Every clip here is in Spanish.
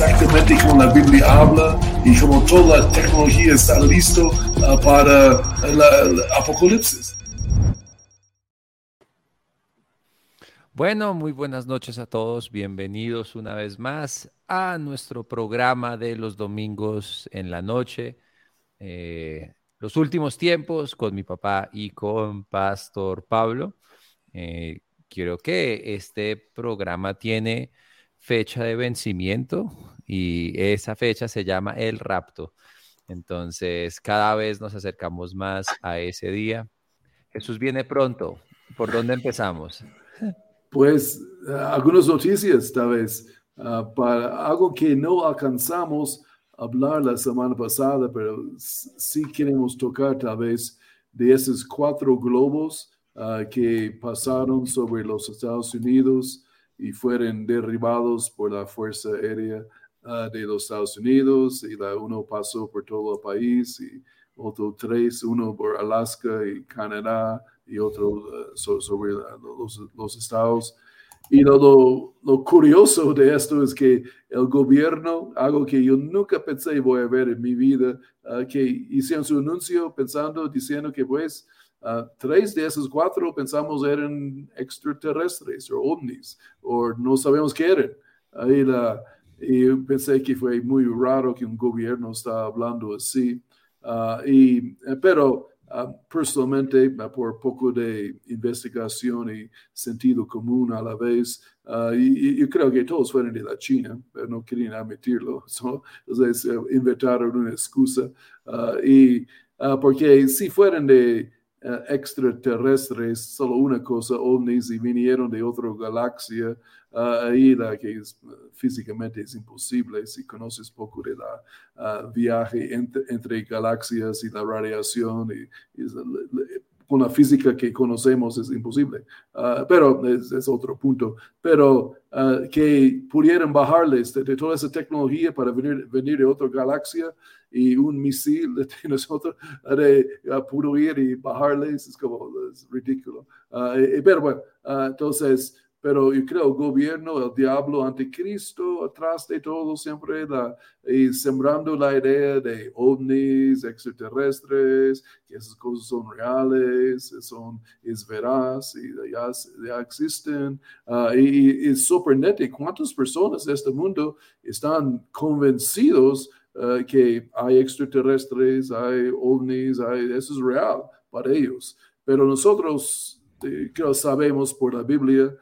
Exactamente como la Biblia habla y como toda la tecnología está listo uh, para el apocalipsis. Bueno, muy buenas noches a todos. Bienvenidos una vez más a nuestro programa de los domingos en la noche. Eh, los últimos tiempos con mi papá y con Pastor Pablo. Eh, quiero que este programa tiene fecha de vencimiento y esa fecha se llama el rapto. Entonces, cada vez nos acercamos más a ese día. Jesús viene pronto. ¿Por dónde empezamos? Pues algunas noticias, tal vez, ah, para algo que no alcanzamos a hablar la semana pasada, pero sí queremos tocar tal vez de esos cuatro globos ah, que pasaron sobre los Estados Unidos y fueron derribados por la Fuerza Aérea uh, de los Estados Unidos y la uno pasó por todo el país y otro tres, uno por Alaska y Canadá y otro uh, sobre los, los, estados. Y lo, lo, curioso de esto es que el gobierno, algo que yo nunca pensé voy a ver en mi vida, uh, que hicieron su anuncio pensando, diciendo que pues tres de esos cuatro pensamos eran extraterrestres o ovnis, o no sabemos qué eran. Ahí la, y pensé que fue muy raro que un gobierno está hablando así. Uh, y, eh, pero uh, personalmente, por poco de investigación y sentido común a la vez, y, yo creo que todos fueron de la China, pero no querían admitirlo. entonces, inventaron una excusa. y porque si fueran de uh, extraterrestres, solo una cosa, ovnis, y vinieron de otra galaxia, uh, ahí la que es, uh, físicamente es imposible, si conoces poco de la viaje entre, entre, galaxias y la radiación, y, y con la física que conocemos es imposible, uh, pero es, es, otro punto. Pero uh, que pudieran bajarles de, de, toda esa tecnología para venir, venir de otra galaxia y un misil de nosotros de uh, pudo ir y bajarles es como es ridículo. pero bueno, entonces pero yo creo el gobierno, el diablo, anticristo, atrás de todo siempre la, y sembrando la idea de ovnis, extraterrestres, que esas cosas son reales, son, es veraz y ya, existen. Uh, y, es sorprendente cuántas personas de este mundo están convencidos uh, que hay extraterrestres, hay ovnis, hay, eso es real para ellos. Pero nosotros, eh, creo, sabemos por la Biblia,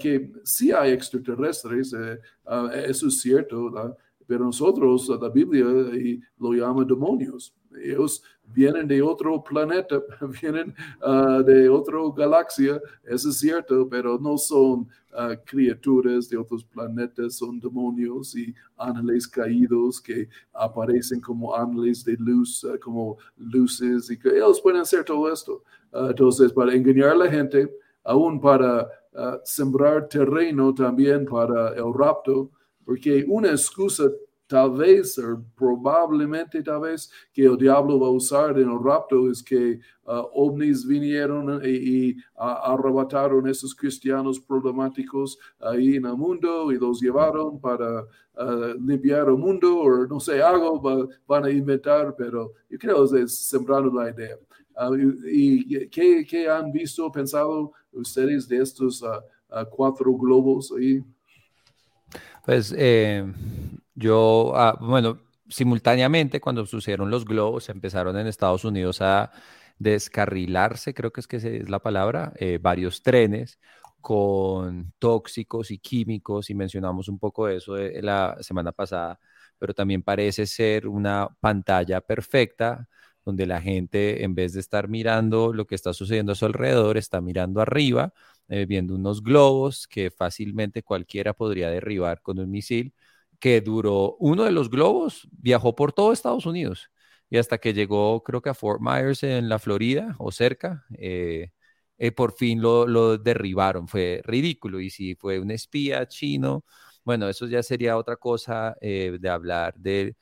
que sí hay extraterrestres, eh, ah, eso es cierto, pero nosotros, la Biblia lo llama demonios. Ellos vienen de otro planeta, vienen uh, de otra galaxia, eso es cierto, pero no son uh, criaturas de otros planetas, son demonios y ángeles caídos que aparecen como ángeles de luz, uh, como luces, y que ellos pueden hacer todo esto. entonces, para engañar a la gente, aún para sembrar terreno también para el rapto, porque una excusa tal vez, o probablemente tal vez, que el diablo va a usar en el rapto es que uh, ovnis vinieron y, y arrebataron esos cristianos problemáticos ahí en el mundo y los llevaron para uh, limpiar el mundo o no sé, algo van a inventar, pero yo creo que es sembrando la idea. Uh, ¿Y qué, qué, han visto, pensado ustedes de estos cuatro globos ahí? Pues eh, yo, ah, bueno, simultáneamente cuando sucedieron los globos, empezaron en Estados Unidos a descarrilarse, creo que es que es la palabra, eh, varios trenes con tóxicos y químicos, y mencionamos un poco de eso de la semana pasada, pero también parece ser una pantalla perfecta donde la gente, en vez de estar mirando lo que está sucediendo a su alrededor, está mirando arriba, eh, viendo unos globos que fácilmente cualquiera podría derribar con un misil que duró, uno de los globos viajó por todo Estados Unidos. y hasta que llegó, creo que a Fort Myers en la Florida o cerca, eh, eh, por fin lo, lo, derribaron. Fue ridículo. Y si fue un espía chino, bueno, eso ya sería otra cosa eh, de hablar del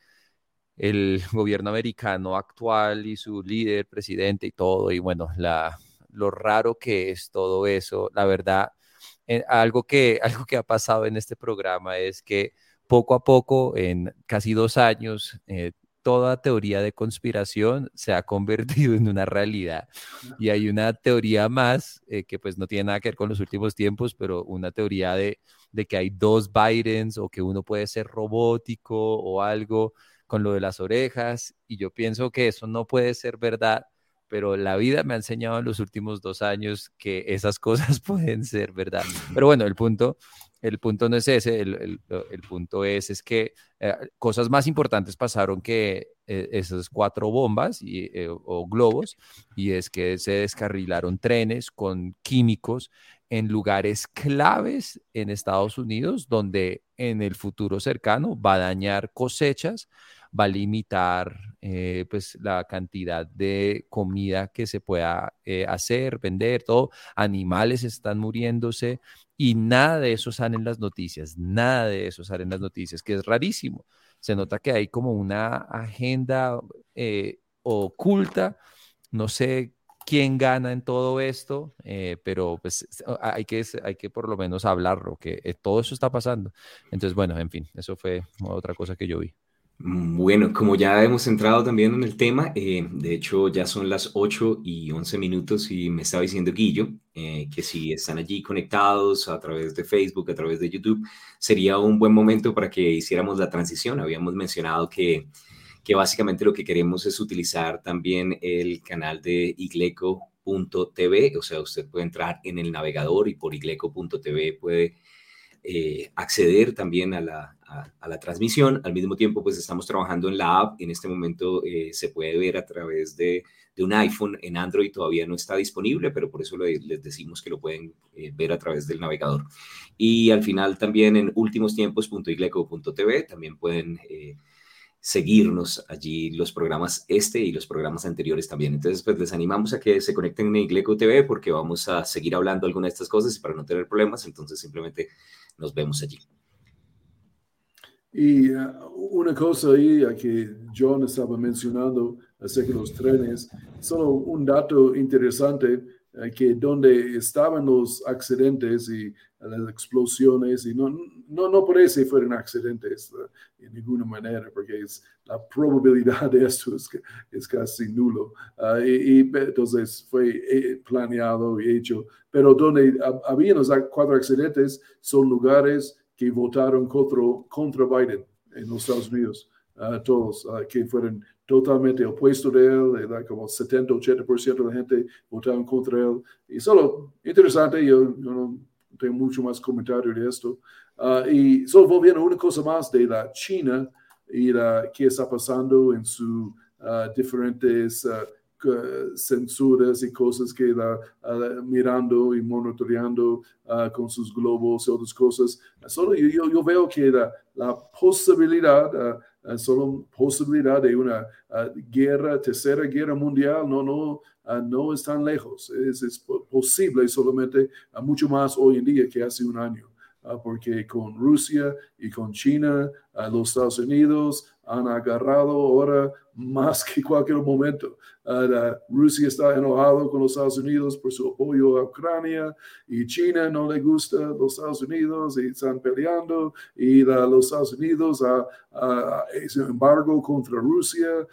el gobierno americano actual y su líder, presidente y todo. Y bueno, la, lo raro que es todo eso. La verdad, algo, que, algo que ha pasado en este programa es que poco a poco, en casi dos años, toda teoría de conspiración se ha convertido en una realidad. Y hay una teoría más eh, que pues no tiene nada que ver con los últimos tiempos, pero una teoría de, de que hay dos Bidens o que uno puede ser robótico o algo con lo de las orejas. Y yo pienso que eso no puede ser verdad pero la vida me ha enseñado en los últimos dos años que esas cosas pueden ser verdad. Pero bueno, el punto, el punto no es ese, el, el, punto es, es que eh, cosas más importantes pasaron que eh, esas cuatro bombas y, eh, o globos, y es que se descarrilaron trenes con químicos en lugares claves en Estados Unidos, donde en el futuro cercano va a dañar cosechas, va a limitar eh, pues la cantidad de comida que se pueda eh, hacer, vender, todo. Animales están muriéndose y nada de eso sale en las noticias, nada de eso sale en las noticias, que es rarísimo. Se nota que hay como una agenda eh, oculta, no sé quién gana en todo esto, pero pues hay que, hay que por lo menos hablarlo, que todo eso está pasando. Entonces, bueno, en fin, eso fue otra cosa que yo vi. Bueno, como ya hemos entrado también en el tema, eh, de hecho ya son las 8 y 11 minutos y me estaba diciendo Guillo eh, que si están allí conectados a través de Facebook, a través de YouTube, sería un buen momento para que hiciéramos la transición. Habíamos mencionado que, que básicamente lo que queremos es utilizar también el canal de igleco.tv, o sea, usted puede entrar en el navegador y por igleco.tv puede eh, acceder también a la, a, la transmisión. Al mismo tiempo, pues estamos trabajando en la app. En este momento eh, se puede ver a través de, de, un iPhone. En Android todavía no está disponible, pero por eso les decimos que lo pueden eh, ver a través del navegador. Y al final también en últimostiempos.igleco.tv también pueden seguirnos allí los programas este y los programas anteriores también. Entonces, pues les animamos a que se conecten en Igleco TV porque vamos a seguir hablando algunas de estas cosas y para no tener problemas, entonces simplemente nos vemos allí. Y uh, una cosa ahí que John estaba mencionando acerca de los trenes, solo un dato interesante eh, que donde estaban los accidentes y las explosiones, y no, no, no parece fueron accidentes uh, en ninguna manera, porque es, la probabilidad de esto es, es casi nulo. Uh, y, entonces fue eh, planeado y hecho, pero donde había los cuatro accidentes son lugares que votaron contra, contra Biden en los Estados Unidos, todos, que fueron totalmente opuesto de él, como 70-80% de la gente votaron contra él. Y solo interesante, yo, no tengo mucho más comentario de esto. Ah, y solo volviendo a una cosa más de la China y la, qué está pasando en sus ah, diferentes uh, censuras y cosas que la mirando y monitoreando con sus globos y otras cosas. Solo yo, veo que la, la posibilidad uh, solo posibilidad de una uh, guerra, tercera guerra mundial, no, no, uh, no es tan lejos. Es, es posible solamente mucho más hoy en día que hace un año. porque con Rusia y con China, los Estados Unidos han agarrado ahora más que cualquier momento. Uh, Rusia está enojado con los Estados Unidos por su apoyo a Ucrania y China no le gusta los Estados Unidos y están peleando y los Estados Unidos uh, uh, embargo contra Rusia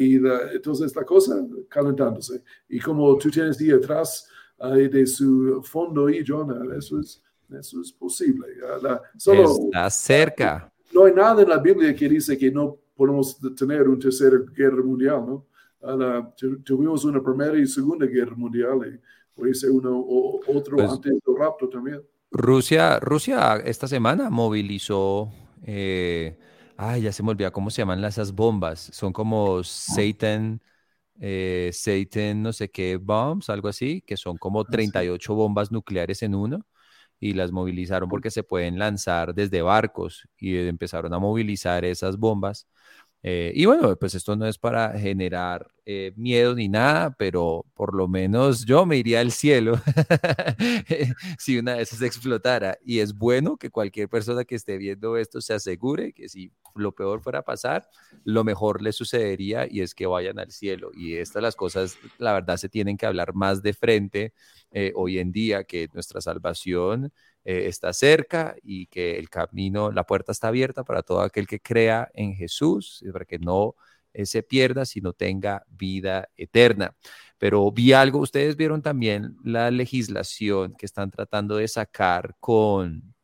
y entonces esta cosa calentándose. Y como tú tienes ahí atrás de su fondo y Jonah, eso es, eso es posible. está cerca. No hay nada en la Biblia que dice que no podemos tener una tercera guerra mundial, ¿no? tuvimos una primera y segunda guerra mundial y puede ser uno o otro pues antes del rapto también. Rusia, Rusia esta semana movilizó, eh, ay, ya se me olvida cómo se llaman esas bombas, son como Satan, eh, Satan no sé qué bombs, algo así, que son como 38 ah, bombas nucleares en uno y las movilizaron porque se pueden lanzar desde barcos y empezaron a movilizar esas bombas Eh, y bueno, pues esto no es para generar eh, miedo ni nada, pero por lo menos yo me iría al cielo si una de esas explotara. Y es bueno que cualquier persona que esté viendo esto se asegure que si lo peor fuera a pasar, lo mejor le sucedería y es que vayan al cielo. Y estas las cosas, la verdad, se tienen que hablar más de frente eh, hoy en día, que nuestra salvación eh, está cerca y que el camino, la puerta está abierta para todo aquel que crea en Jesús, para que no eh, se pierda, sino tenga vida eterna. Pero vi algo, ustedes vieron también la legislación que están tratando de sacar con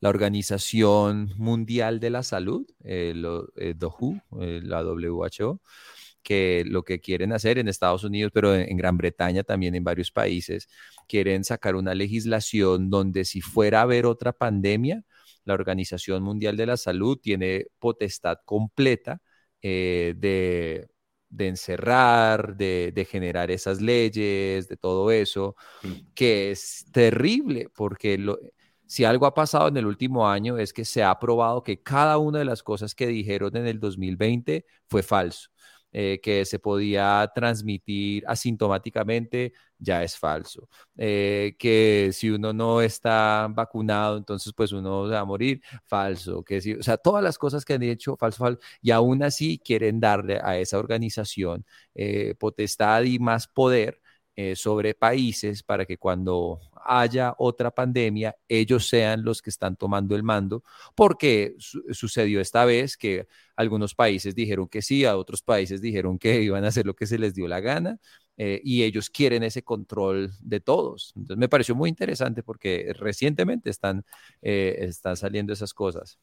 la Organización Mundial de la Salud, eh, la WHO, que lo que quieren hacer en Estados Unidos, pero en, Gran Bretaña también en varios países, quieren sacar una legislación donde si fuera a haber otra pandemia, la Organización Mundial de la Salud tiene potestad completa eh, de, encerrar, de, generar esas leyes, de todo eso, mm. que es terrible porque si algo ha pasado en el último año es que se ha probado que cada una de las cosas que dijeron en el 2020 fue falso. Eh, que se podía transmitir asintomáticamente, ya es falso. Eh, que si uno no está vacunado, entonces pues uno va a morir, falso. Que si, o sea, todas las cosas que han dicho, falso, falso, y aún así quieren darle a esa organización eh, potestad y más poder sobre países para que cuando haya otra pandemia, ellos sean los que están tomando el mando, porque sucedió esta vez que algunos países dijeron que sí, a otros países dijeron que iban a hacer lo que se les dio la gana. Eh, y ellos quieren ese control de todos. Entonces me pareció muy interesante porque recientemente están, eh, están saliendo esas cosas.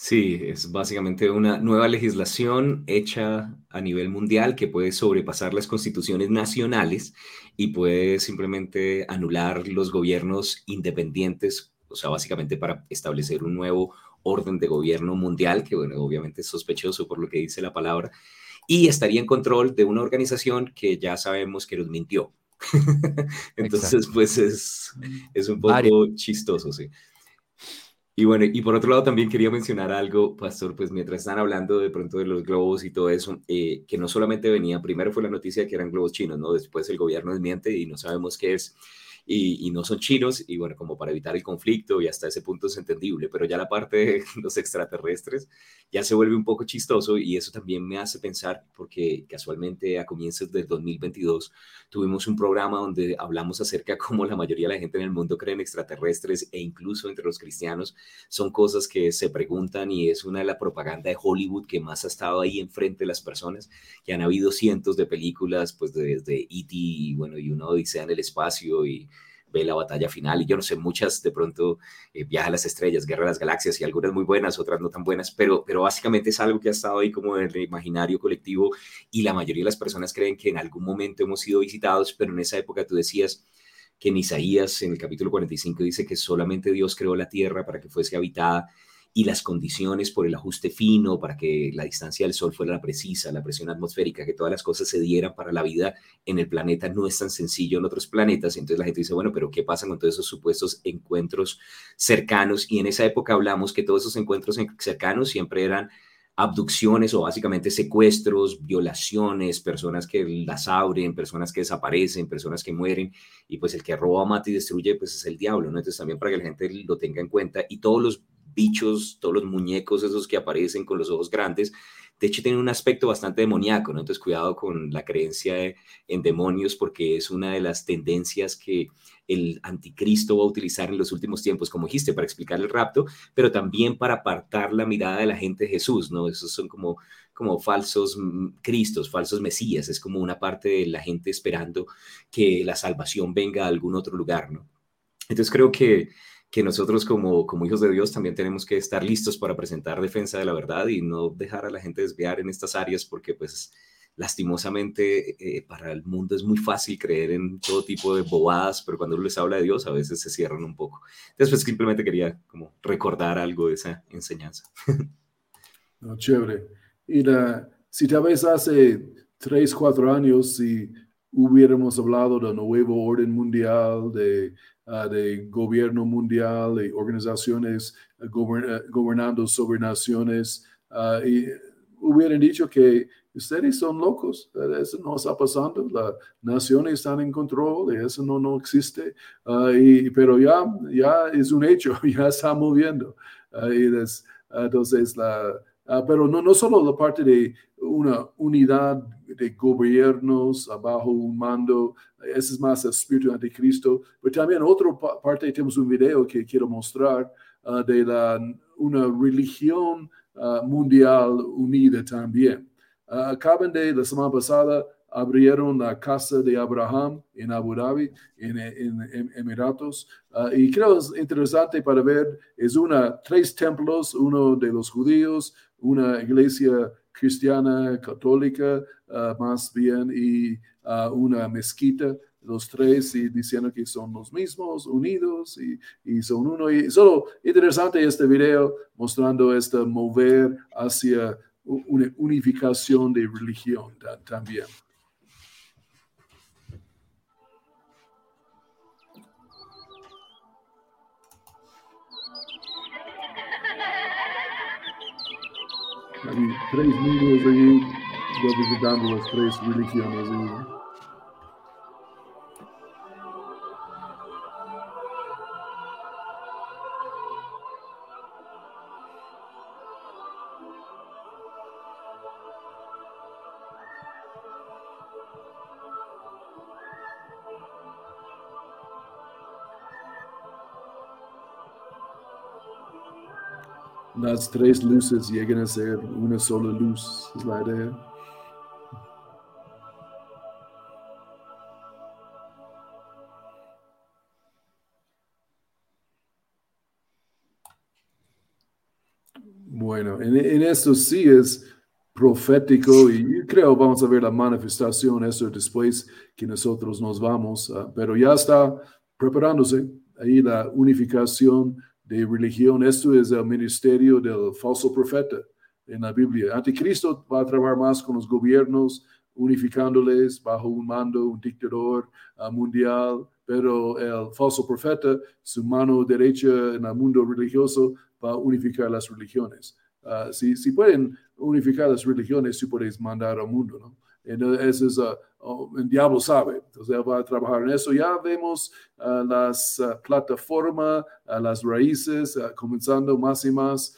Sí, es básicamente una nueva legislación hecha a nivel mundial que puede sobrepasar las constituciones nacionales y puede simplemente anular los gobiernos independientes, o sea, básicamente para establecer un nuevo orden de gobierno mundial, que bueno, obviamente es sospechoso por lo que dice la palabra, y estaría en control de una organización que ya sabemos que nos mintió. Entonces, pues es, es un poco chistoso, sí. Y bueno, y por otro lado también quería mencionar algo, Pastor, pues mientras están hablando de pronto de los globos y todo eso, eh, que no solamente venía, primero fue la noticia de que eran globos chinos, ¿no? Después el gobierno desmiente y no sabemos qué es y, no son chinos, y bueno, como para evitar el conflicto y hasta ese punto es entendible, pero ya la parte de los extraterrestres ya se vuelve un poco chistoso y eso también me hace pensar, porque casualmente a comienzos del 2022 tuvimos un programa donde hablamos acerca de cómo la mayoría de la gente en el mundo cree en extraterrestres e incluso entre los cristianos son cosas que se preguntan y es una de la propaganda de Hollywood que más ha estado ahí enfrente de las personas, que han habido cientos de películas, pues desde E.T. y bueno, y una odisea en el espacio y ve la batalla final y yo no sé, muchas de pronto eh, Viaja a las Estrellas, Guerra de las Galaxias y algunas muy buenas, otras no tan buenas, pero, pero básicamente es algo que ha estado ahí como en el imaginario colectivo y la mayoría de las personas creen que en algún momento hemos sido visitados, pero en esa época tú decías que en Isaías, en el capítulo 45, dice que solamente Dios creó la tierra para que fuese habitada y las condiciones por el ajuste fino, para que la distancia del Sol fuera la precisa, la presión atmosférica, que todas las cosas se dieran para la vida en el planeta, no es tan sencillo en otros planetas. Entonces la gente dice, bueno, pero ¿qué pasa con todos esos supuestos encuentros cercanos? Y en esa época hablamos que todos esos encuentros cercanos siempre eran abducciones o básicamente secuestros, violaciones, personas que las abren, personas que desaparecen, personas que mueren, y pues el que roba, mata y destruye, pues es el diablo, ¿no? Entonces también para que la gente lo tenga en cuenta y todos los bichos, todos los muñecos esos que aparecen con los ojos grandes, de hecho tienen un aspecto bastante demoníaco, ¿no? Entonces cuidado con la creencia en demonios porque es una de las tendencias que el anticristo va a utilizar en los últimos tiempos, como dijiste, para explicar el rapto, pero también para apartar la mirada de la gente de Jesús, ¿no? Esos son como, como falsos mm, cristos, falsos mesías, es como una parte de la gente esperando que la salvación venga a algún otro lugar, ¿no? Entonces creo que que nosotros como, como hijos de Dios también tenemos que estar listos para presentar defensa de la verdad y no dejar a la gente desviar en estas áreas porque pues lastimosamente eh, para el mundo es muy fácil creer en todo tipo de bobadas, pero cuando uno les habla de Dios a veces se cierran un poco. Después simplemente quería como recordar algo de esa enseñanza. No, chévere. Y la, si tal vez hace tres, cuatro años, si hubiéramos hablado del nuevo orden mundial, de Ah, de gobierno mundial, de organizaciones ah, gobernando sobre naciones, y hubieran dicho que ustedes son locos, eso no está pasando, las naciones están en control, eso no, no existe, y, pero ya, ya es un hecho, ya está moviendo. y entonces, la, pero no, no solo la parte de una unidad de gobiernos bajo un mando, ese es más el espíritu anticristo, pero también otra parte, tenemos un video que quiero mostrar de la, una religión mundial unida también. Uh, acaban de la semana pasada abrieron la casa de Abraham en Abu Dhabi, en, Emiratos. Uh, y creo es interesante para ver, es una, tres templos, uno de los judíos, una iglesia cristiana católica más bien y una mezquita los tres y diciendo que son los mismos, unidos y, y, son uno. Y solo interesante este video mostrando este mover hacia una unificación de religión también. Hay tres niños ahí representando las tres religiones. Las tres luces lleguen a ser una sola luz, es la idea. Bueno, en, esto sí es profético y creo vamos a ver la manifestación eso después que nosotros nos vamos, ah, pero ya está preparándose ahí la unificación de religión. Esto es el ministerio del falso profeta en la Biblia. Anticristo va a trabajar más con los gobiernos, unificándoles bajo un mando, un dictador uh, mundial, pero el falso profeta, su mano derecha en el mundo religioso, va a unificar las religiones. Uh, si, si pueden unificar las religiones, si puedes mandar al mundo, ¿no? Eso es, uh, oh, el diablo sabe, entonces él va a trabajar en eso. Ya vemos uh, las uh, plataformas, las raíces, comenzando más y más.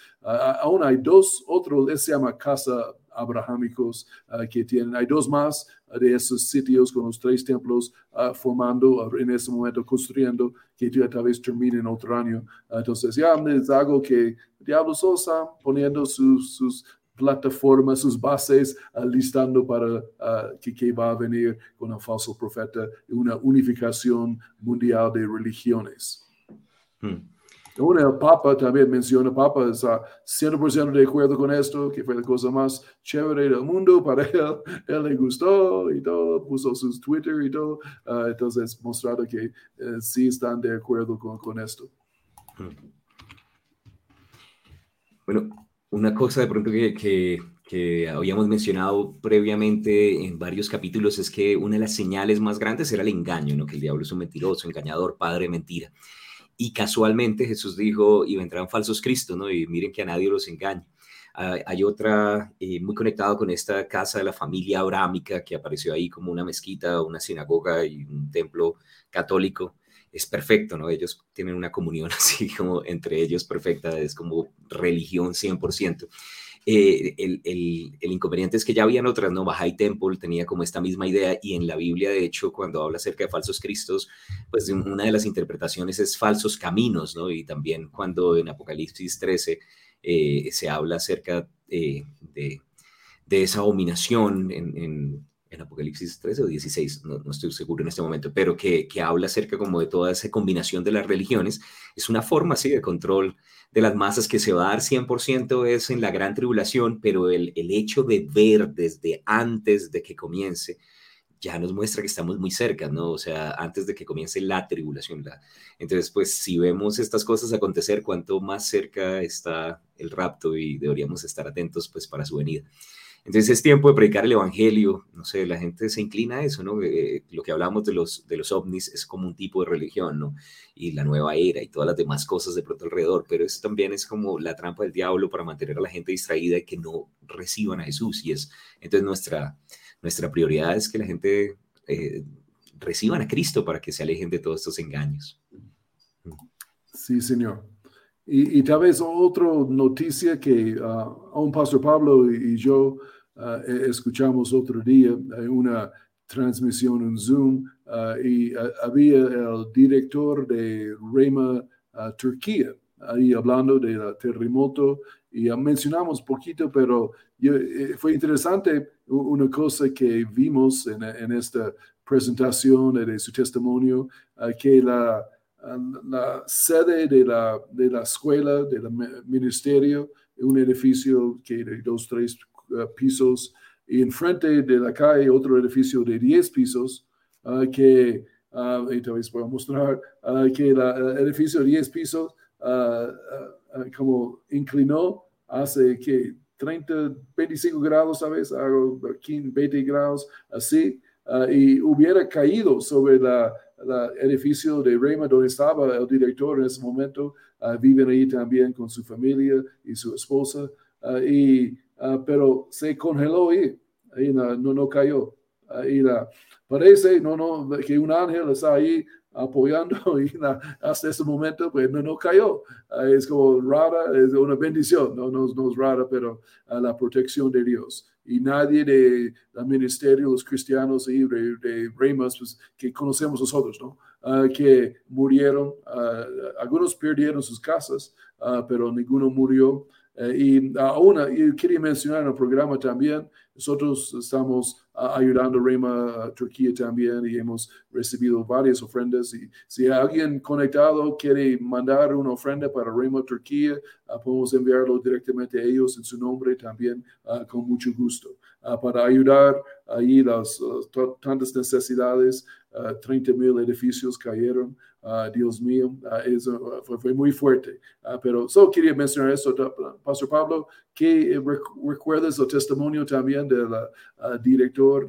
aún hay dos otros, se llama Casa abrahámicos que tienen, hay dos más de esos sitios con los tres templos formando en ese momento, construyendo, que ya tal vez terminen otro año. entonces ya es algo que el diablo está poniendo sus, sus plataformas, sus bases, listando para que, que, va a venir con el falso profeta, una unificación mundial de religiones. Hmm. el Papa también menciona, Papa está 100% de acuerdo con esto, que fue la cosa más chévere del mundo para él. Él le gustó y todo, puso sus Twitter y todo. Uh, entonces, mostrado que uh, sí están de acuerdo con, con esto. Bueno, una cosa de pronto que, que, habíamos mencionado previamente en varios capítulos es que una de las señales más grandes era el engaño, ¿no? que el diablo es un mentiroso, engañador, padre mentira. Y casualmente Jesús dijo, y vendrán falsos cristos, ¿no? y miren que a nadie los engaña. Ah, hay otra eh, muy conectado con esta casa de la familia abrámica que apareció ahí como una mezquita, una sinagoga y un templo católico es perfecto, ¿no? Ellos tienen una comunión así como entre ellos perfecta, es como religión 100%. Eh, el, el, el, inconveniente es que ya habían otras, ¿no? Bahá'í Temple tenía como esta misma idea y en la Biblia, de hecho, cuando habla acerca de falsos cristos, pues una de las interpretaciones es falsos caminos, ¿no? Y también cuando en Apocalipsis 13 eh, se habla acerca eh, de, de, esa dominación en, en Apocalipsis 13 o 16, no, estoy seguro en este momento, pero que, que, habla acerca como de toda esa combinación de las religiones, es una forma así de control de las masas que se va a dar 100% es en la gran tribulación, pero el, el hecho de ver desde antes de que comience ya nos muestra que estamos muy cerca, ¿no? O sea, antes de que comience la tribulación. La... Entonces, pues si vemos estas cosas acontecer, cuanto más cerca está el rapto y deberíamos estar atentos pues para su venida. Entonces es tiempo de predicar el Evangelio, no sé, la gente se inclina a eso, ¿no? Eh, lo que hablamos de los, de los ovnis es como un tipo de religión, ¿no? Y la nueva era y todas las demás cosas de pronto alrededor, pero eso también es como la trampa del diablo para mantener a la gente distraída y que no reciban a Jesús. Y es, entonces nuestra, nuestra prioridad es que la gente eh, reciban a Cristo para que se alejen de todos estos engaños. Sí, Señor. Y, tal vez otra noticia que uh, un pastor Pablo y, yo uh, escuchamos otro día, una transmisión en Zoom, uh, y había el director de Rema Turquía, ahí hablando del terremoto, y mencionamos poquito, pero eh, fue interesante una cosa que vimos en, en esta presentación de su testimonio, que la la sede de la, de la escuela, del ministerio, un edificio que de dos, tres uh, pisos, y enfrente de la calle otro edificio de diez pisos, uh, que, uh, y tal voy a mostrar, que el edificio de diez pisos como inclinó hace que 30, 25 grados, ¿sabes? Algo, 20 grados, así, y hubiera caído sobre la el edificio de Rema donde estaba el director en ese momento, uh, viven ahí también con su familia y su esposa, uh, y, uh, pero se congeló ahí, ahí no, no, cayó. y la, parece no, no, que un ángel está ahí apoyando y hasta ese momento pues no, no cayó. es como rara, es una bendición, no, no, es rara, pero la protección de Dios y nadie de, del ministerio, los cristianos y de, de pues, que conocemos nosotros, ¿no? Ah, que murieron, ah, algunos perdieron sus casas, pero ninguno murió. Eh, y aún, y quería mencionar en el programa también, nosotros estamos ayudando a Rema Turquía también y hemos recibido varias ofrendas. Y si alguien conectado quiere mandar una ofrenda para Rema Turquía, podemos enviarlo directamente a ellos en su nombre también con mucho gusto. para ayudar ahí las tantas necesidades, 30 mil edificios cayeron. Dios mío, eso fue, muy fuerte. pero solo quería mencionar eso, Pastor Pablo, que recuerdas el testimonio también del director,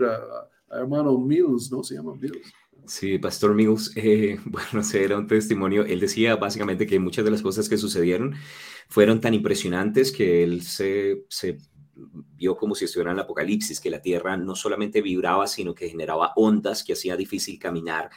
hermano Mills, ¿no? Se llama Mills. Sí, Pastor Mills, eh, bueno, ese era un testimonio. Él decía básicamente que muchas de las cosas que sucedieron fueron tan impresionantes que él se, se vio como si estuviera en el apocalipsis, que la tierra no solamente vibraba, sino que generaba ondas que hacía difícil caminar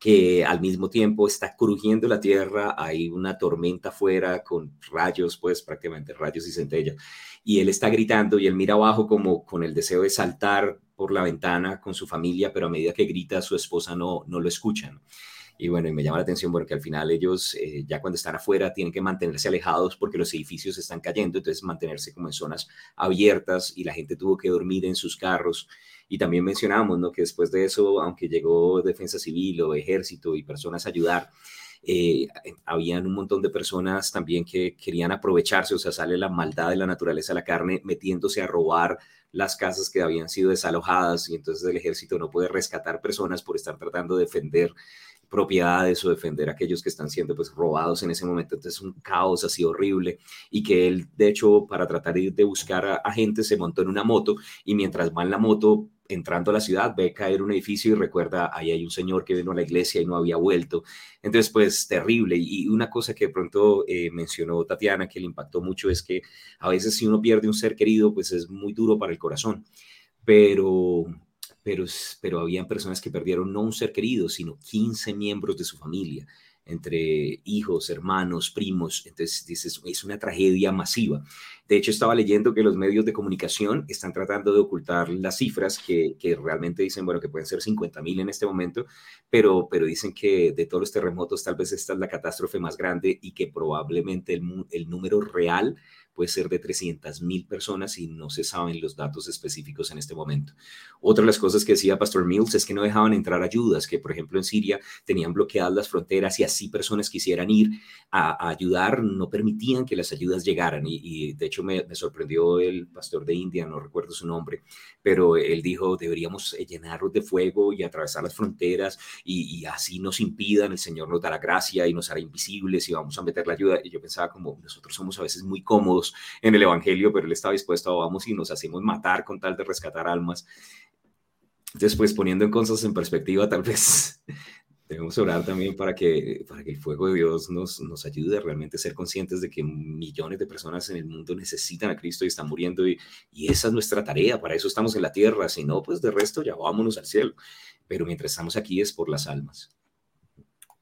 que al mismo tiempo está crujiendo la tierra, hay una tormenta afuera con rayos, pues prácticamente rayos y centellas, y él está gritando y él mira abajo como con el deseo de saltar por la ventana con su familia, pero a medida que grita su esposa no, no lo escuchan. Y bueno, y me llama la atención porque al final ellos eh, ya cuando están afuera tienen que mantenerse alejados porque los edificios están cayendo, entonces mantenerse como en zonas abiertas y la gente tuvo que dormir en sus carros. Y también mencionamos ¿no? que después de eso, aunque llegó defensa civil o ejército y personas a ayudar, eh, habían un montón de personas también que querían aprovecharse, o sea, sale la maldad de la naturaleza de la carne metiéndose a robar las casas que habían sido desalojadas y entonces el ejército no puede rescatar personas por estar tratando de defender propiedades o defender a aquellos que están siendo pues robados en ese momento. Entonces un caos así horrible y que él de hecho para tratar de buscar a, a gente se montó en una moto y mientras va en la moto entrando a la ciudad, ve caer un edificio y recuerda, ahí hay un señor que vino a la iglesia y no había vuelto. Entonces, pues terrible. Y una cosa que de pronto eh, mencionó Tatiana, que le impactó mucho, es que a veces si uno pierde un ser querido, pues es muy duro para el corazón. Pero, pero, pero habían personas que perdieron no un ser querido, sino 15 miembros de su familia entre hijos, hermanos, primos. Entonces, dices, es una tragedia masiva. De hecho, estaba leyendo que los medios de comunicación están tratando de ocultar las cifras que, realmente dicen, bueno, que pueden ser 50 mil en este momento, pero, pero dicen que de todos los terremotos tal vez esta es la catástrofe más grande y que probablemente el número real puede ser de 300 mil personas y no se saben los datos específicos en este momento. Otra de las cosas que decía Pastor Mills es que no dejaban entrar ayudas, que por ejemplo en Siria tenían bloqueadas las fronteras y así personas quisieran ir a, ayudar, no permitían que las ayudas llegaran. Y, de hecho me, sorprendió el pastor de India, no recuerdo su nombre, pero él dijo, deberíamos eh, llenarlos de fuego y atravesar las fronteras y, y así nos impidan, el Señor nos dará gracia y nos hará invisibles y vamos a meter la ayuda. Y yo pensaba como nosotros somos a veces muy cómodos en el Evangelio, pero él estaba dispuesto a vamos y nos hacemos matar con tal de rescatar almas. Después, poniendo en cosas en perspectiva, tal vez debemos orar también para que, para que el fuego de Dios nos, nos ayude a realmente ser conscientes de que millones de personas en el mundo necesitan a Cristo y están muriendo y, y esa es nuestra tarea, para eso estamos en la tierra, si no, pues de resto ya vámonos al cielo, pero mientras estamos aquí es por las almas.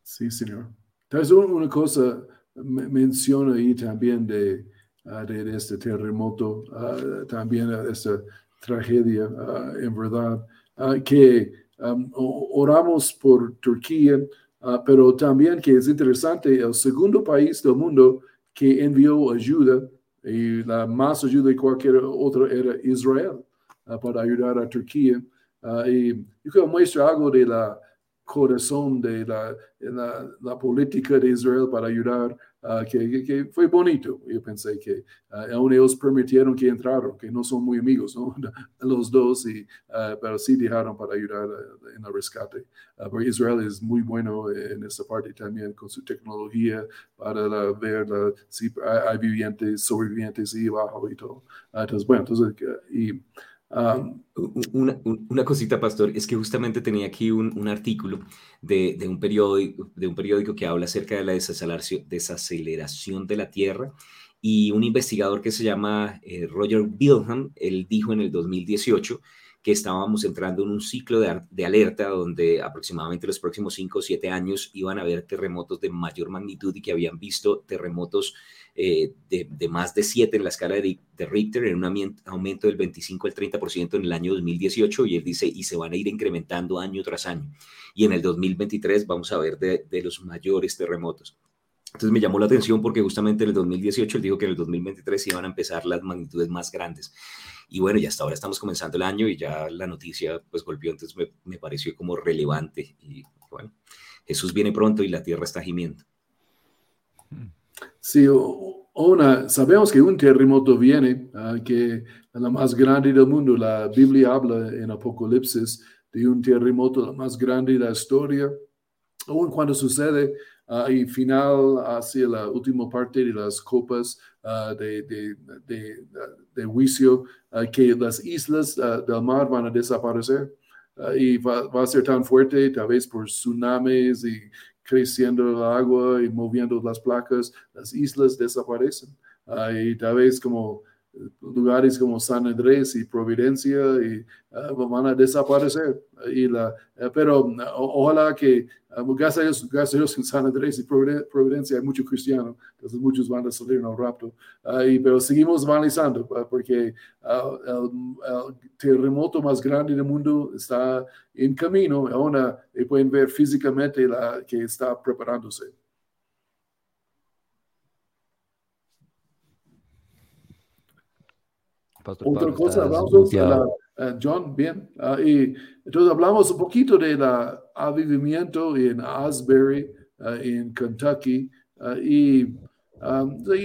Sí, Señor. Entonces, una cosa menciona ahí también de, de, este terremoto, uh, también esta tragedia, uh, en verdad, que um, oramos por Turquía, pero también que es interesante, el segundo país del mundo que envió ayuda, y la más ayuda de cualquier otro era Israel, para ayudar a Turquía. y yo creo que muestra algo de la corazón de la, la, política de Israel para ayudar, uh, que, que, bonito. Yo pensé que uh, aún ellos permitieron que entraron, que no son muy amigos, ¿no? los dos, y, uh, sí dejaron para ayudar en el rescate. porque Israel es muy bueno en esa parte también con su tecnología para ver si hay vivientes, sobrevivientes y bajo y todo. entonces, bueno, entonces, y, una, una, cosita, Pastor, es que justamente tenía aquí un, un artículo de, de, un periódico, de un periódico que habla acerca de la desaceleración de la Tierra y un investigador que se llama eh, Roger Bilham, él dijo en el 2018 que estábamos entrando en un ciclo de, de, alerta donde aproximadamente los próximos 5 o 7 años iban a haber terremotos de mayor magnitud y que habían visto terremotos eh, de, más de 7 en la escala de, Richter, en un aumento del 25 al 30% en el año 2018, y él dice, y se van a ir incrementando año tras año. Y en el 2023 vamos a ver de, los mayores terremotos. Entonces me llamó la atención porque justamente en el 2018 él dijo que en el 2023 iban a empezar las magnitudes más grandes. Y bueno, ya hasta ahora estamos comenzando el año y ya la noticia pues volvió, entonces me, me pareció como relevante. Y bueno, Jesús viene pronto y la tierra está gimiendo. Sí, una, sabemos que un terremoto viene, ah, que la más grande del mundo. La Biblia habla en Apocalipsis de un terremoto la más grande de la historia. Aún cuando sucede uh, y final hacia la última parte de las copas uh, de, de, de, de, juicio, que las islas del mar van a desaparecer. y va, va, a ser tan fuerte, tal vez por tsunamis y creciendo el agua y moviendo las placas, las islas desaparecen. y tal vez como lugares como San Andrés y Providencia y, ah, van a desaparecer. Y la, eh, pero ojalá que, uh, gracias, a Dios, en San Andrés y Providencia hay muchos cristianos, entonces muchos van a salir en el rapto. y, pero seguimos analizando porque el, terremoto más grande del mundo está en camino. Ahora pueden ver físicamente la, que está preparándose. Otra cosa, vamos a eh, John, bien. Ah, y entonces hablamos un poquito del avivamiento en Asbury, ah, en Kentucky. Ah, y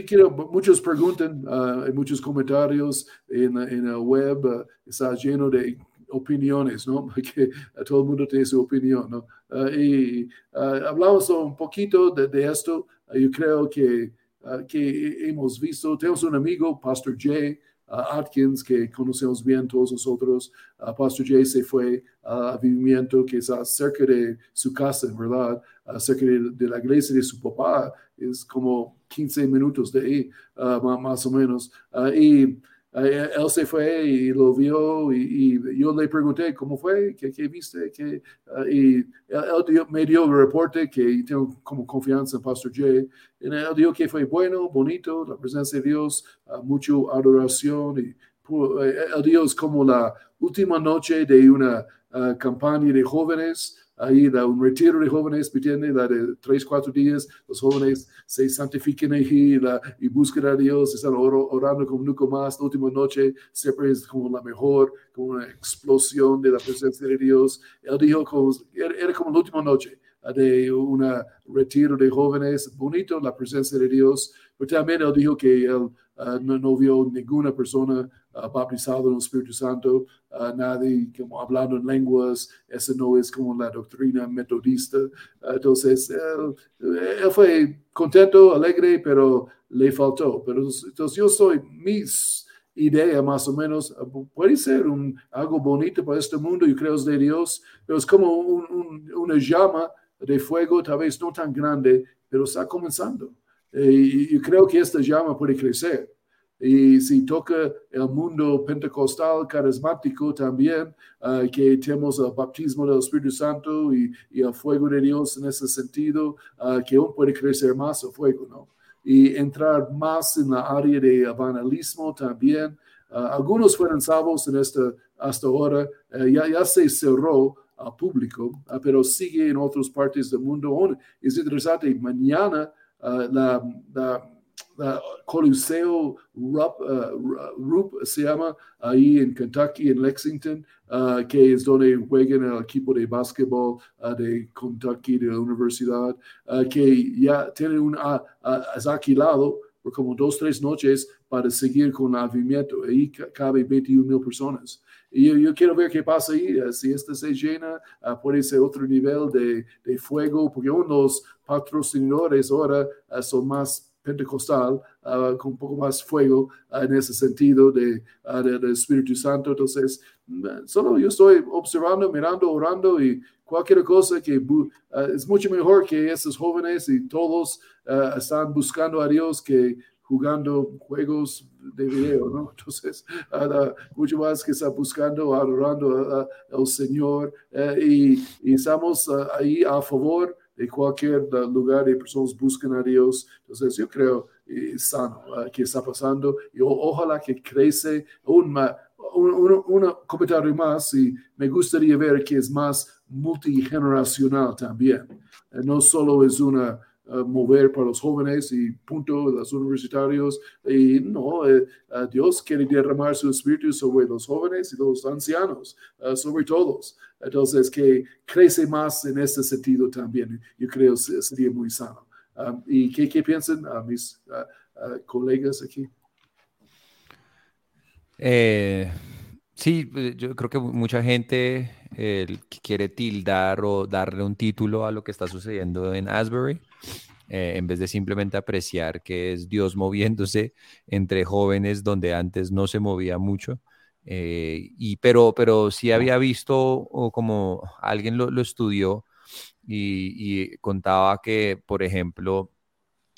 quiero, muchos preguntan, hay muchos comentarios en, en el web, está lleno de opiniones, ¿no? Porque todo el mundo tiene su opinión, ¿no? y hablamos un poquito de, de esto. yo creo que, que hemos visto, tenemos un amigo, Pastor Jay, Atkins, que conocemos bien todos nosotros. Pastor Jay se fue a vivimiento que está cerca de su casa, verdad, cerca de, la iglesia de su papá. Es como 15 minutos de ahí, más o menos. y eh, él se fue y lo vio y, yo le pregunté cómo fue, qué, qué viste, qué, uh, y él, me dio el reporte que tengo como confianza en Pastor Jay. Y él dijo que fue bueno, bonito, la presencia de Dios, uh, mucha adoración. Y, uh, él dijo como la última noche de una campaña de jóvenes ahí da un retiro de jóvenes, ¿me La de tres, cuatro días, los jóvenes se santifiquen ahí la, y buscan a Dios, están orando como nunca más. La última noche siempre es como la mejor, como una explosión de la presencia de Dios. Él dijo, como, era como la última noche de un retiro de jóvenes, bonito la presencia de Dios, pero también él dijo que él uh, no, no, vio ninguna persona bautizado en el Espíritu Santo, nadie como hablando en lenguas, eso no es como la doctrina metodista. entonces, él, fue contento, alegre, pero le faltó. Pero entonces yo soy mis idea más o menos, puede ser un, algo bonito para este mundo, yo creo es de Dios, pero es como una llama de fuego, tal vez no tan grande, pero está comenzando. Y, creo que esta llama puede crecer. Y si toca el mundo pentecostal, carismático también, ah, que tenemos el bautismo del Espíritu Santo y, el fuego de Dios en ese sentido, uh, que aún puede crecer más el fuego, ¿no? Y entrar más en la área de evangelismo también. Ah, algunos fueron salvos en esta, hasta ahora, ya, ya se cerró al público, pero sigue en otras partes del mundo. Es interesante, mañana la, la Coliseo Rupp, se llama, ahí en Kentucky, en Lexington, que es donde juegan el equipo de básquetbol de Kentucky, de la universidad, que ya tienen un, es alquilado por como dos, tres noches para seguir con el avivamiento. Ahí cabe 21 mil personas. Y yo, quiero ver qué pasa ahí. Si esta se llena, puede ser otro nivel de, de fuego, porque unos patrocinadores ahora son más pentecostal, uh, con un poco más fuego uh, en ese sentido de, uh, del Espíritu Santo. Entonces, solo yo estoy observando, mirando, orando y cualquier cosa que es mucho mejor que esos jóvenes y todos están buscando a Dios que jugando juegos de video, ¿no? Entonces, mucho más que está buscando, adorando al Señor eh, y, y, estamos ahí a favor de cualquier lugar y personas buscan a Dios. Entonces yo creo eh, sano uh, que está pasando y ojalá que crece un, un, un, comentario más y me gustaría ver que es más multigeneracional también. Eh, no solo es una mover para los jóvenes y punto, los universitarios. Y no, eh, Dios quiere derramar su espíritu sobre los jóvenes y los ancianos, eh, sobre todos. Entonces, que crece más en ese sentido también. Yo creo sería muy sano. ¿Y qué, qué piensan uh, mis uh, colegas aquí? Eh, sí, yo creo que mucha gente quiere tildar o darle un título a lo que está sucediendo en Asbury eh, en vez de simplemente apreciar que es Dios moviéndose entre jóvenes donde antes no se movía mucho. Eh, y, pero, pero sí había visto, o como alguien lo, estudió y, contaba que, por ejemplo,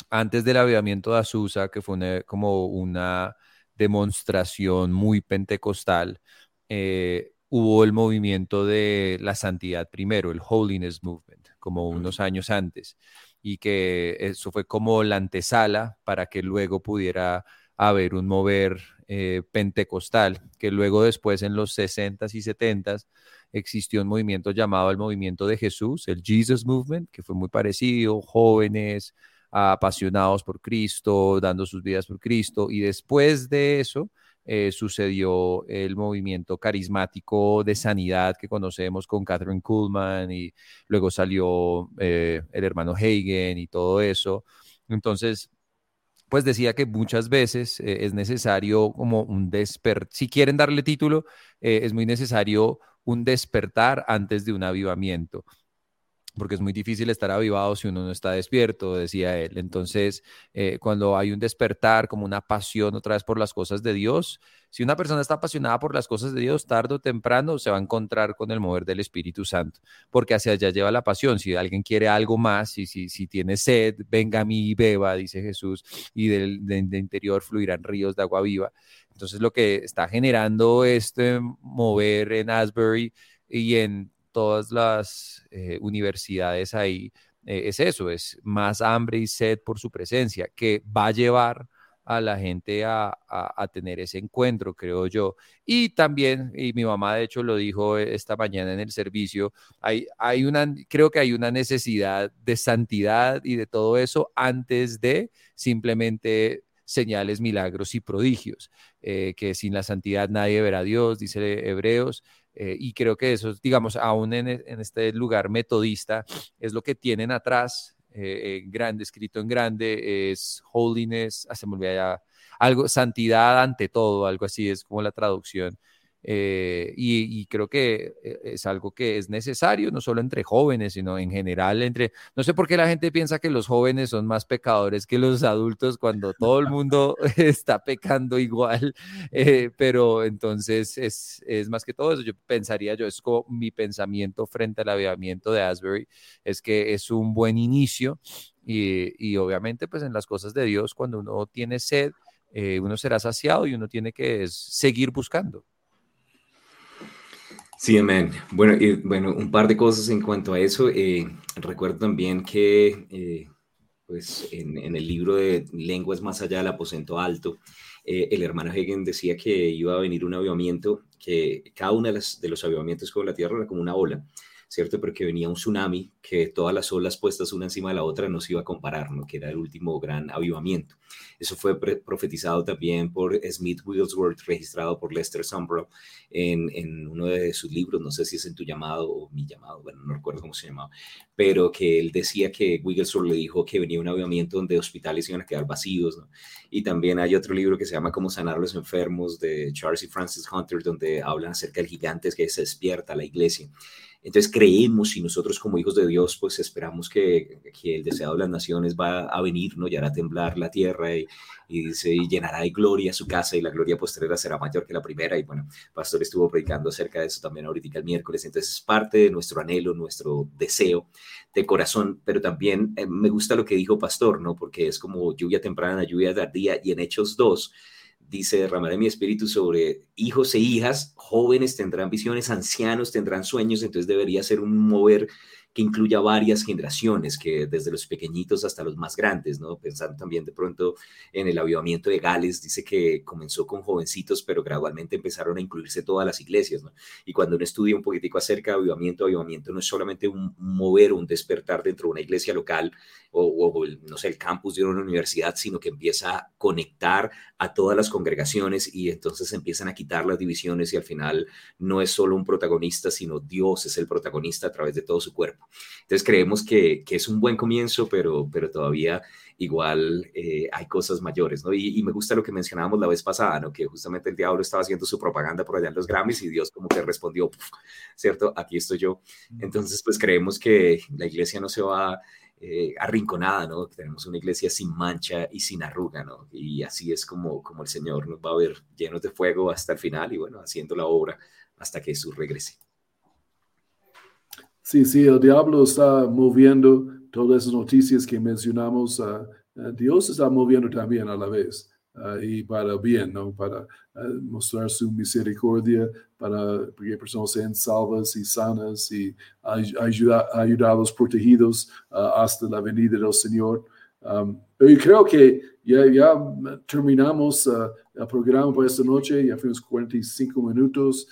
antes del avivamiento de Azusa, que fue como una demostración muy pentecostal, eh, hubo el movimiento de la santidad primero, el Holiness Movement, como unos años antes y que eso fue como la antesala para que luego pudiera haber un mover eh, pentecostal, que luego después en los 60s y 70s existió un movimiento llamado el movimiento de Jesús, el Jesus Movement, que fue muy parecido, jóvenes apasionados por Cristo, dando sus vidas por Cristo, y después de eso eh, sucedió el movimiento carismático de sanidad que conocemos con Catherine Kuhlman y luego salió eh, el hermano Hagen y todo eso. Entonces, pues decía que muchas veces eh, es necesario como un despertar, si quieren darle título, es muy necesario un despertar antes de un avivamiento porque es muy difícil estar avivado si uno no está despierto, decía él. Entonces, eh, cuando hay un despertar, como una pasión otra vez por las cosas de Dios, si una persona está apasionada por las cosas de Dios, tarde o temprano se va a encontrar con el mover del Espíritu Santo, porque hacia allá lleva la pasión. Si alguien quiere algo más, y si, si tiene sed, venga a mí y beba, dice Jesús, y del, del interior fluirán ríos de agua viva. Entonces, lo que está generando este mover en Asbury y en todas las eh, universidades ahí, eh, es eso, es más hambre y sed por su presencia, que va a llevar a la gente a, tener ese encuentro, creo yo. Y también, y mi mamá de hecho lo dijo esta mañana en el servicio, hay, hay una, creo que hay una necesidad de santidad y de todo eso antes de simplemente señales, milagros y prodigios, eh, que sin la santidad nadie verá a Dios, dice Hebreos, eh, y creo que eso, digamos, aún en, este lugar metodista, es lo que tienen atrás, eh, grande, escrito en grande, es holiness, ah, se me olvida ya, algo, santidad ante todo, algo así es como la traducción. Eh, y, creo que eh, es algo que es necesario, no solo entre jóvenes, sino en general entre... No sé por qué la gente piensa que los jóvenes son más pecadores que los adultos cuando todo el mundo está pecando igual, eh, pero entonces es, es, más que todo eso. Yo pensaría, yo es como mi pensamiento frente al avivamiento de Asbury, es que es un buen inicio y, y obviamente pues en las cosas de Dios, cuando uno tiene sed, uno será saciado y uno tiene que seguir buscando. Sí, amén. Bueno, bueno, un par de cosas en cuanto a eso. Eh, recuerdo también que eh, pues en, el libro de Lenguas más allá del aposento alto, eh, el hermano Hegen decía que iba a venir un avivamiento, que cada uno de, de los avivamientos con la tierra era como una ola. ¿Cierto? Porque venía un tsunami que todas las olas puestas una encima de la otra no se iba a comparar, ¿no? Que era el último gran avivamiento. Eso fue profetizado también por Smith Wigglesworth, registrado por Lester Sumbrall en, uno de sus libros, no sé si es en tu llamado o mi llamado, bueno, no recuerdo cómo se llamaba, pero que él decía que Wigglesworth le dijo que venía un avivamiento donde hospitales iban a quedar vacíos. Y también hay otro libro que se llama Cómo sanar los enfermos de Charles y Francis Hunter, donde hablan acerca del gigante que se despierta la iglesia. Entonces creemos y nosotros como hijos de Dios pues esperamos que, el deseado de las naciones va a venir, ¿no? Y hará temblar la tierra y, y, y llenará de gloria su casa y la gloria postrera será mayor que la primera. Y bueno, Pastor estuvo predicando acerca de eso también ahorita el miércoles. Entonces es parte de nuestro anhelo, nuestro deseo de corazón, pero también eh, me gusta lo que dijo Pastor, ¿no? Porque es como lluvia temprana, lluvia tardía y en Hechos 2 dice, derramaré mi espíritu sobre hijos e hijas, jóvenes tendrán visiones, ancianos tendrán sueños, entonces debería ser un mover que incluya varias generaciones, que desde los pequeñitos hasta los más grandes, ¿no? Pensando también de pronto en el avivamiento de Gales, dice que comenzó con jovencitos, pero gradualmente empezaron a incluirse todas las iglesias, ¿no? Y cuando uno estudia un poquitico acerca de avivamiento, avivamiento no es solamente un mover, un despertar dentro de una iglesia local o, no sé, el campus de una universidad, sino que empieza a conectar a todas las congregaciones y entonces empiezan a quitar las divisiones y al final no es solo un protagonista, sino Dios es el protagonista a través de todo su cuerpo. Entonces creemos que, que es un buen comienzo, pero, pero todavía igual eh, hay cosas mayores, ¿no? Y, me gusta lo que mencionábamos la vez pasada, ¿no? Que justamente el diablo estaba haciendo su propaganda por allá en los Grammys y Dios como que respondió, ¿cierto? Aquí estoy yo. Entonces, pues creemos que la iglesia no se va eh, arrinconada, ¿no? Tenemos una iglesia sin mancha y sin arruga, ¿no? Y así es como, como el Señor nos va a ver llenos de fuego hasta el final y bueno, haciendo la obra hasta que Jesús regrese. Sí, sí, el diablo está moviendo todas esas noticias que mencionamos. Uh, Dios está moviendo también a la vez. Uh, y para bien, ¿no? Para uh, mostrar su misericordia, para que personas sean salvas y sanas y ayuda, ayudados, protegidos hasta la venida del Señor. Um, pero creo que ya, ya terminamos el programa por esta noche, ya fuimos 45 minutos.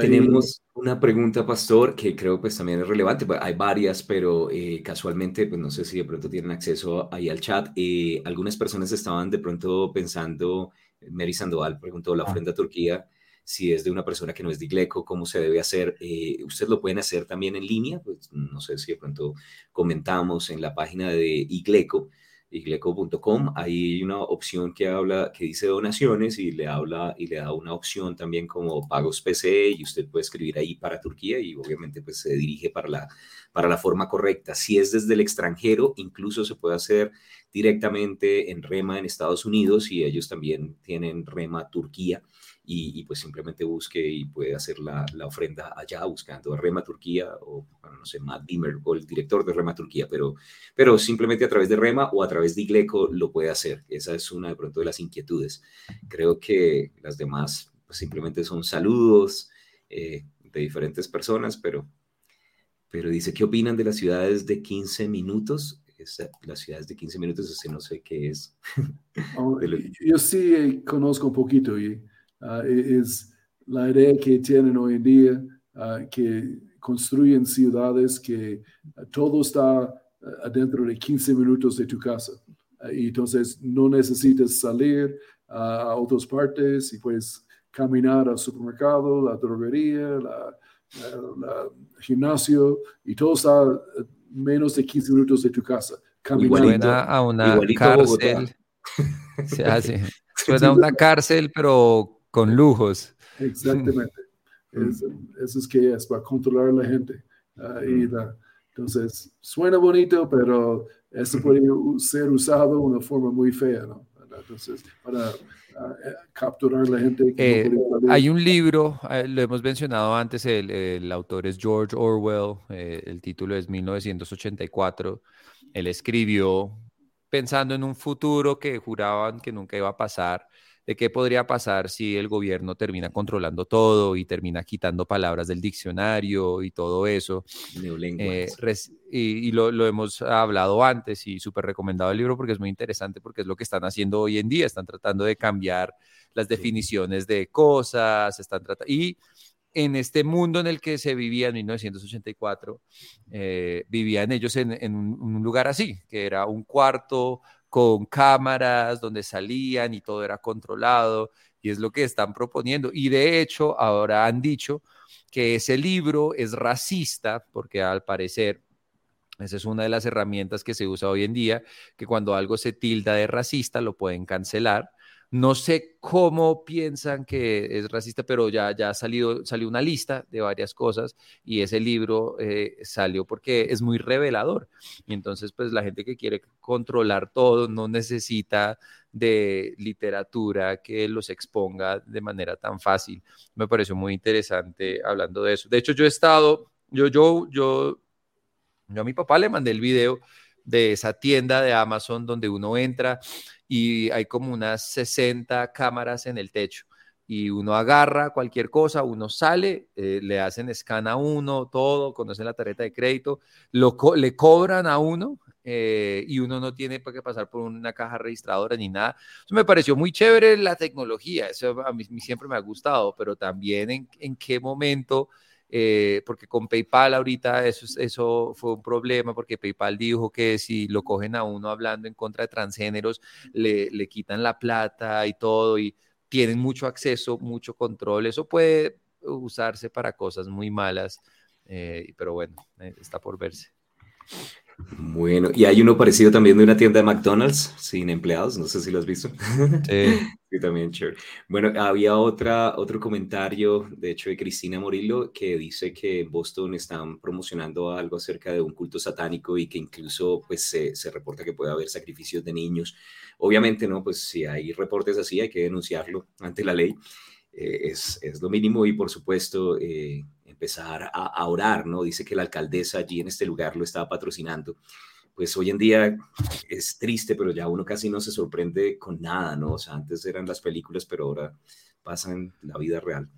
Tenemos una pregunta, Pastor, que creo pues también es relevante. Pues, hay varias, pero eh, casualmente, pues no sé si de pronto tienen acceso ahí al chat. Eh, algunas personas estaban de pronto pensando, Mary Sandoval preguntó la ofrenda a Turquía, si es de una persona que no es de Igleco, cómo se debe hacer. Eh, ustedes lo pueden hacer también en línea, pues no sé si de pronto comentamos en la página de Igleco igleco.com, hay una opción que habla, que dice donaciones y le habla y le da una opción también como pagos PC y usted puede escribir ahí para Turquía y obviamente pues se dirige para la, para la forma correcta. Si es desde el extranjero, incluso se puede hacer directamente en REMA en Estados Unidos y ellos también tienen REMA Turquía y, pues simplemente busque y puede hacer la, la, ofrenda allá buscando a Rema Turquía o, bueno, no sé, Matt Dimmer o el director de Rema Turquía, pero, pero simplemente a través de Rema o a través de Igleco lo puede hacer. Esa es una de pronto de las inquietudes. Creo que las demás pues, simplemente son saludos eh, de diferentes personas, pero, pero dice, ¿qué opinan de las ciudades de 15 minutos? las ciudades de 15 minutos, ese no sé qué es. Oh, yo sí eh, conozco un poquito y Ah, e-, es la idea que tienen hoy en día, ah, que construyen ciudades que todo está dentro de 15 minutos de tu casa. Ah, y entonces no necesitas salir a otras partes y puedes caminar al supermercado, la droguería, la, gimnasio y todo está menos de 15 minutos de tu casa. Caminando. a una cárcel. Se hace. Suena una cárcel, pero con lujos. Exactamente. eso es que es para controlar a la gente. entonces, suena bonito, pero eso puede ser usado de una forma muy fea, ¿no? Entonces, para eh, capturar a la gente. Eh, hay un libro, eh, lo hemos mencionado antes, el, el autor es George Orwell, el título es 1984. Él escribió pensando en un futuro que juraban que nunca iba a pasar de qué podría pasar si el gobierno termina controlando todo y termina quitando palabras del diccionario y todo eso. Eh, y, lo, lo, hemos hablado antes y súper recomendado el libro porque es muy interesante porque es lo que están haciendo hoy en día, están tratando de cambiar las definiciones de cosas, están tratando... Y en este mundo en el que se vivía en 1984, eh, vivían ellos en, en un lugar así, que era un cuarto con cámaras donde salían y todo era controlado y es lo que están proponiendo. Y de hecho, ahora han dicho que ese libro es racista porque al parecer esa es una de las herramientas que se usa hoy en día, que cuando algo se tilda de racista lo pueden cancelar no sé cómo piensan que es racista, pero ya, ya salió, salió una lista de varias cosas y ese libro eh, salió porque es muy revelador. Y entonces, pues la gente que quiere controlar todo no necesita de literatura que los exponga de manera tan fácil. Me pareció muy interesante hablando de eso. De hecho, yo he estado, yo, yo, yo, yo a mi papá le mandé el video de esa tienda de Amazon donde uno entra y hay como unas 60 cámaras en el techo y uno agarra cualquier cosa, uno sale, eh, le hacen scan a uno, todo, conocen la tarjeta de crédito, lo le cobran a uno eh, y uno no tiene que pasar por una caja registradora ni nada. Eso me pareció muy chévere la tecnología, eso a mí, siempre me ha gustado, pero también en, en qué momento eh, porque con PayPal ahorita eso, eso fue un problema, porque PayPal dijo que si lo cogen a uno hablando en contra de transgéneros, le, le quitan la plata y todo, y tienen mucho acceso, mucho control. Eso puede usarse para cosas muy malas, eh, pero bueno, eh, está por verse. Bueno, y hay uno parecido también de una tienda de McDonald's sin empleados, no sé si lo has visto. Sí, también, chévere. Bueno, había otra, otro comentario, de hecho, de Cristina Morillo, que dice que en Boston están promocionando algo acerca de un culto satánico y que incluso pues, se, se reporta que puede haber sacrificios de niños. Obviamente, ¿no? Pues si hay reportes así, hay que denunciarlo ante la ley. Eh, es, es, lo mínimo y, por supuesto, eh, empezar a, orar, ¿no? Dice que la alcaldesa allí en este lugar lo estaba patrocinando. Pues hoy en día es triste, pero ya uno casi no se sorprende con nada, ¿no? O sea, antes eran las películas, pero ahora pasan la vida real.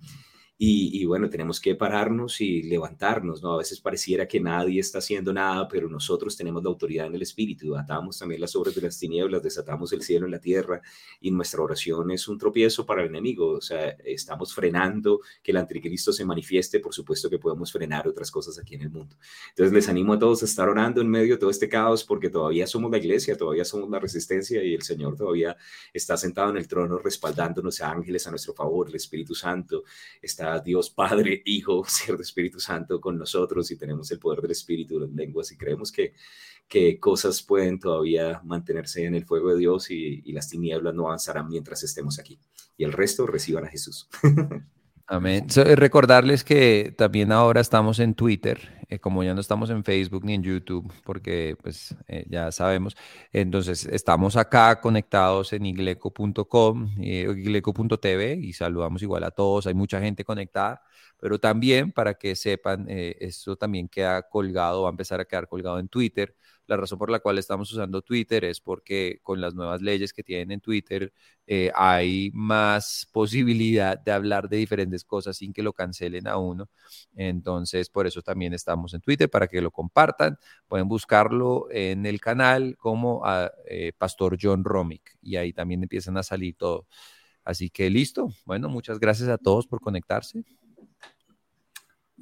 Y, bueno, tenemos que pararnos y levantarnos, ¿no? A veces pareciera que nadie está haciendo nada, pero nosotros tenemos la autoridad en el Espíritu, atamos también las obras de las tinieblas, desatamos el cielo en la tierra y nuestra oración es un tropiezo para el enemigo, o sea, estamos frenando que el anticristo se manifieste, por supuesto que podemos frenar otras cosas aquí en el mundo. Entonces les animo a todos a estar orando en medio de todo este caos porque todavía somos la iglesia, todavía somos la resistencia y el Señor todavía está sentado en el trono respaldándonos a ángeles a nuestro favor, el Espíritu Santo está Dios Padre, Hijo, Cierto Espíritu Santo con nosotros y tenemos el poder del Espíritu, las lenguas y creemos que, que cosas pueden todavía mantenerse en el fuego de Dios y, y las tinieblas no avanzarán mientras estemos aquí. Y el resto reciban a Jesús. Amén. Eh, recordarles que también ahora estamos en Twitter, eh, como ya no estamos en Facebook ni en YouTube, porque pues eh, ya sabemos. Entonces estamos acá conectados en igleco.com, igleco.tv y saludamos igual a todos. Hay mucha gente conectada, pero también para que sepan, esto también queda colgado, va a empezar a quedar colgado en Twitter. La razón por la cual estamos usando Twitter es porque con las nuevas leyes que tienen en Twitter eh, hay más posibilidad de hablar de diferentes cosas sin que lo cancelen a uno. Entonces, por eso también estamos en Twitter para que lo compartan. Pueden buscarlo en el canal como a, eh, Pastor John Romick y ahí también empiezan a salir todo. Así que listo. Bueno, muchas gracias a todos por conectarse.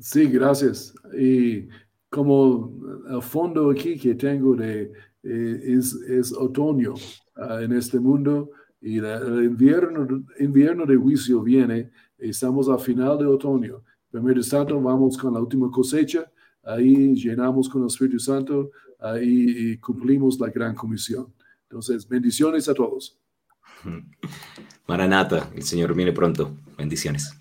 Sí, gracias. Y como el fondo aquí que tengo de, eh, es, otoño ah, en este mundo y el invierno, invierno de juicio viene, estamos a final de otoño. Primero Santo, vamos con la última cosecha, ahí llenamos con el Espíritu Santo, ahí cumplimos la gran comisión. Entonces, bendiciones a todos. Maranata, el Señor viene pronto. Bendiciones.